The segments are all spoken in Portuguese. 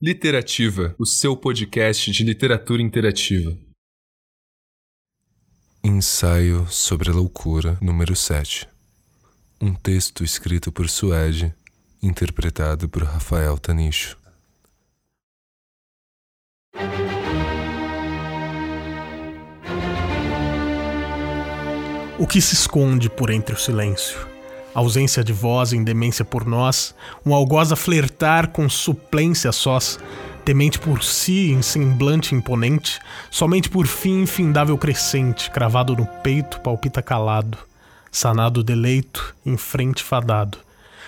Literativa, o seu podcast de literatura interativa. Ensaio sobre a Loucura, número 7. Um texto escrito por Suede, interpretado por Rafael Tanicho. O que se esconde por entre o silêncio? Ausência de voz em demência por nós, um algoz a flertar com suplência sós, temente por si em semblante imponente, somente por fim infindável crescente, cravado no peito, palpita calado, sanado deleito, em frente fadado.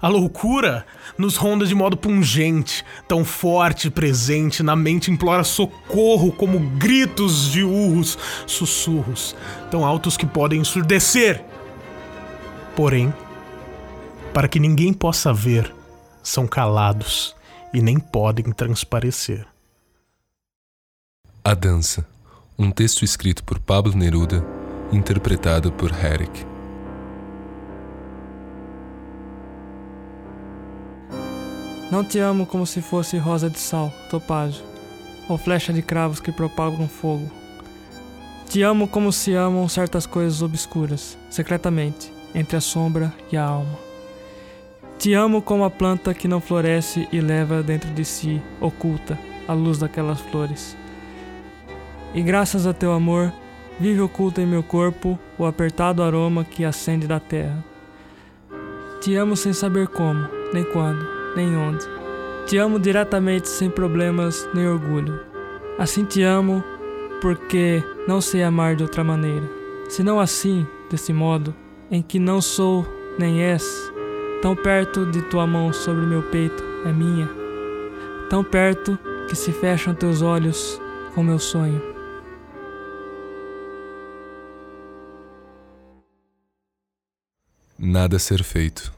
A loucura nos ronda de modo pungente, tão forte e presente, na mente implora socorro como gritos de urros, sussurros, tão altos que podem ensurdecer. Porém, para que ninguém possa ver, são calados e nem podem transparecer. A Dança, um texto escrito por Pablo Neruda, interpretado por Herrick. Não te amo como se fosse rosa de sal, topázio, ou flecha de cravos que propagam fogo. Te amo como se amam certas coisas obscuras, secretamente, entre a sombra e a alma. Te amo como a planta que não floresce e leva dentro de si, oculta, a luz daquelas flores. E graças a teu amor, vive oculto em meu corpo o apertado aroma que acende da terra. Te amo sem saber como, nem quando, nem onde. Te amo diretamente sem problemas nem orgulho. Assim te amo porque não sei amar de outra maneira. Senão assim, desse modo, em que não sou nem és, Tão perto de tua mão sobre meu peito é minha, tão perto que se fecham teus olhos com meu sonho. Nada a ser feito.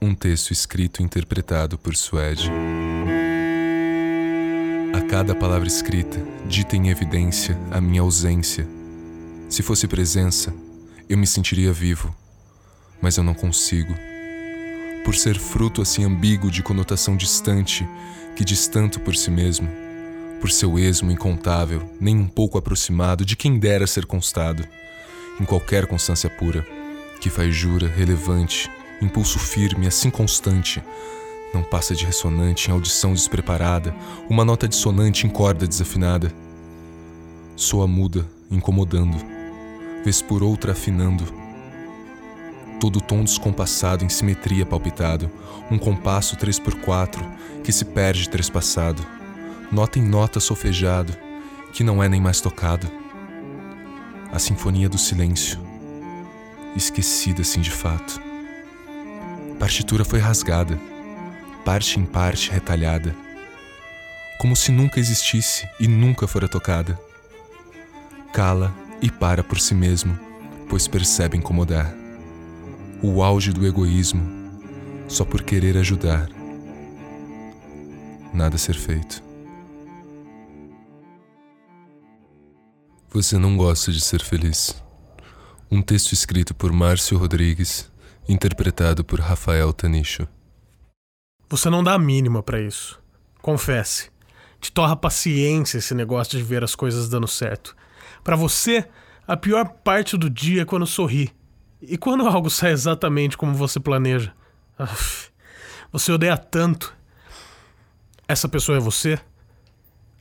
Um texto escrito e interpretado por Suede. A cada palavra escrita, dita em evidência a minha ausência. Se fosse presença, eu me sentiria vivo, mas eu não consigo por ser fruto assim ambíguo de conotação distante, que diz tanto por si mesmo, por seu esmo incontável, nem um pouco aproximado de quem dera ser constado, em qualquer constância pura, que faz jura relevante, impulso firme, assim constante, não passa de ressonante em audição despreparada, uma nota dissonante em corda desafinada. Soa muda, incomodando, vez por outra afinando, todo tom descompassado em simetria palpitado, um compasso 3 por 4 que se perde trespassado, nota em nota solfejado, que não é nem mais tocado. A sinfonia do silêncio, esquecida assim de fato. Partitura foi rasgada, parte em parte retalhada, como se nunca existisse e nunca fora tocada. Cala e para por si mesmo, pois percebe incomodar o auge do egoísmo só por querer ajudar. Nada a ser feito. Você não gosta de ser feliz. Um texto escrito por Márcio Rodrigues, interpretado por Rafael Tanicho. Você não dá a mínima para isso. Confesse. Te torra paciência esse negócio de ver as coisas dando certo. Para você, a pior parte do dia é quando sorri e quando algo sai exatamente como você planeja? Você odeia tanto. Essa pessoa é você?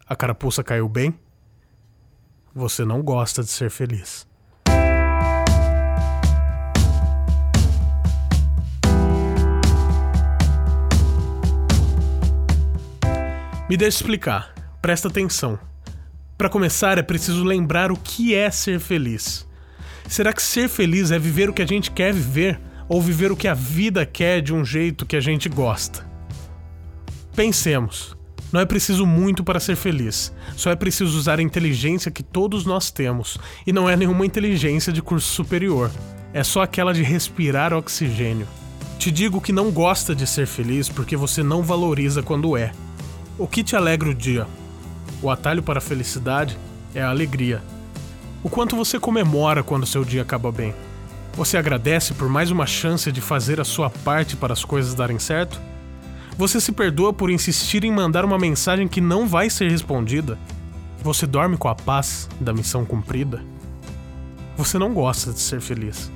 A carapuça caiu bem? Você não gosta de ser feliz. Me deixe explicar. Presta atenção. Para começar, é preciso lembrar o que é ser feliz. Será que ser feliz é viver o que a gente quer viver ou viver o que a vida quer de um jeito que a gente gosta? Pensemos. Não é preciso muito para ser feliz, só é preciso usar a inteligência que todos nós temos, e não é nenhuma inteligência de curso superior, é só aquela de respirar oxigênio. Te digo que não gosta de ser feliz porque você não valoriza quando é. O que te alegra o dia? O atalho para a felicidade é a alegria. O quanto você comemora quando seu dia acaba bem? Você agradece por mais uma chance de fazer a sua parte para as coisas darem certo? Você se perdoa por insistir em mandar uma mensagem que não vai ser respondida? Você dorme com a paz da missão cumprida? Você não gosta de ser feliz.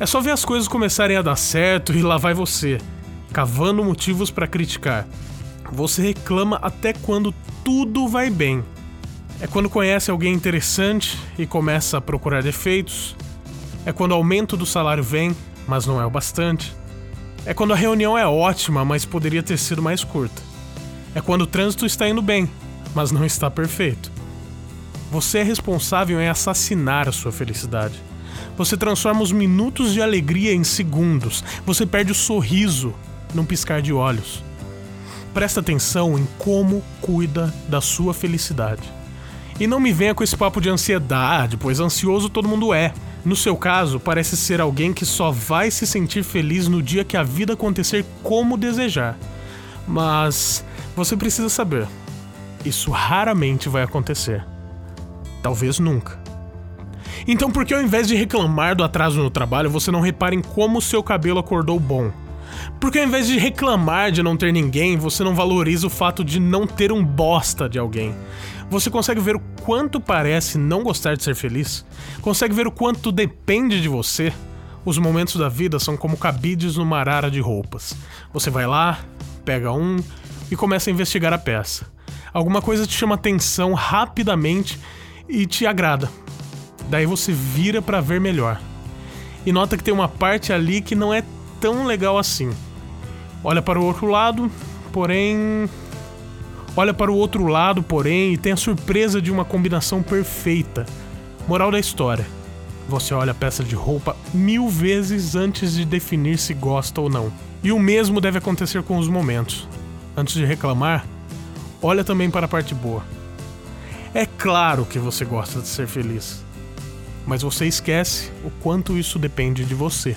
É só ver as coisas começarem a dar certo e lá vai você, cavando motivos para criticar. Você reclama até quando tudo vai bem. É quando conhece alguém interessante e começa a procurar defeitos. É quando o aumento do salário vem, mas não é o bastante. É quando a reunião é ótima, mas poderia ter sido mais curta. É quando o trânsito está indo bem, mas não está perfeito. Você é responsável em assassinar a sua felicidade. Você transforma os minutos de alegria em segundos. Você perde o sorriso num piscar de olhos. Presta atenção em como cuida da sua felicidade. E não me venha com esse papo de ansiedade, pois ansioso todo mundo é. No seu caso, parece ser alguém que só vai se sentir feliz no dia que a vida acontecer como desejar. Mas você precisa saber: isso raramente vai acontecer. Talvez nunca. Então, por que ao invés de reclamar do atraso no trabalho, você não repara em como seu cabelo acordou bom? Por que ao invés de reclamar de não ter ninguém, você não valoriza o fato de não ter um bosta de alguém? Você consegue ver o quanto parece não gostar de ser feliz? Consegue ver o quanto depende de você? Os momentos da vida são como cabides numa arara de roupas. Você vai lá, pega um e começa a investigar a peça. Alguma coisa te chama atenção rapidamente e te agrada. Daí você vira para ver melhor. E nota que tem uma parte ali que não é tão legal assim. Olha para o outro lado, porém olha para o outro lado, porém, e tem a surpresa de uma combinação perfeita. Moral da história: você olha a peça de roupa mil vezes antes de definir se gosta ou não. E o mesmo deve acontecer com os momentos. Antes de reclamar, olha também para a parte boa. É claro que você gosta de ser feliz, mas você esquece o quanto isso depende de você.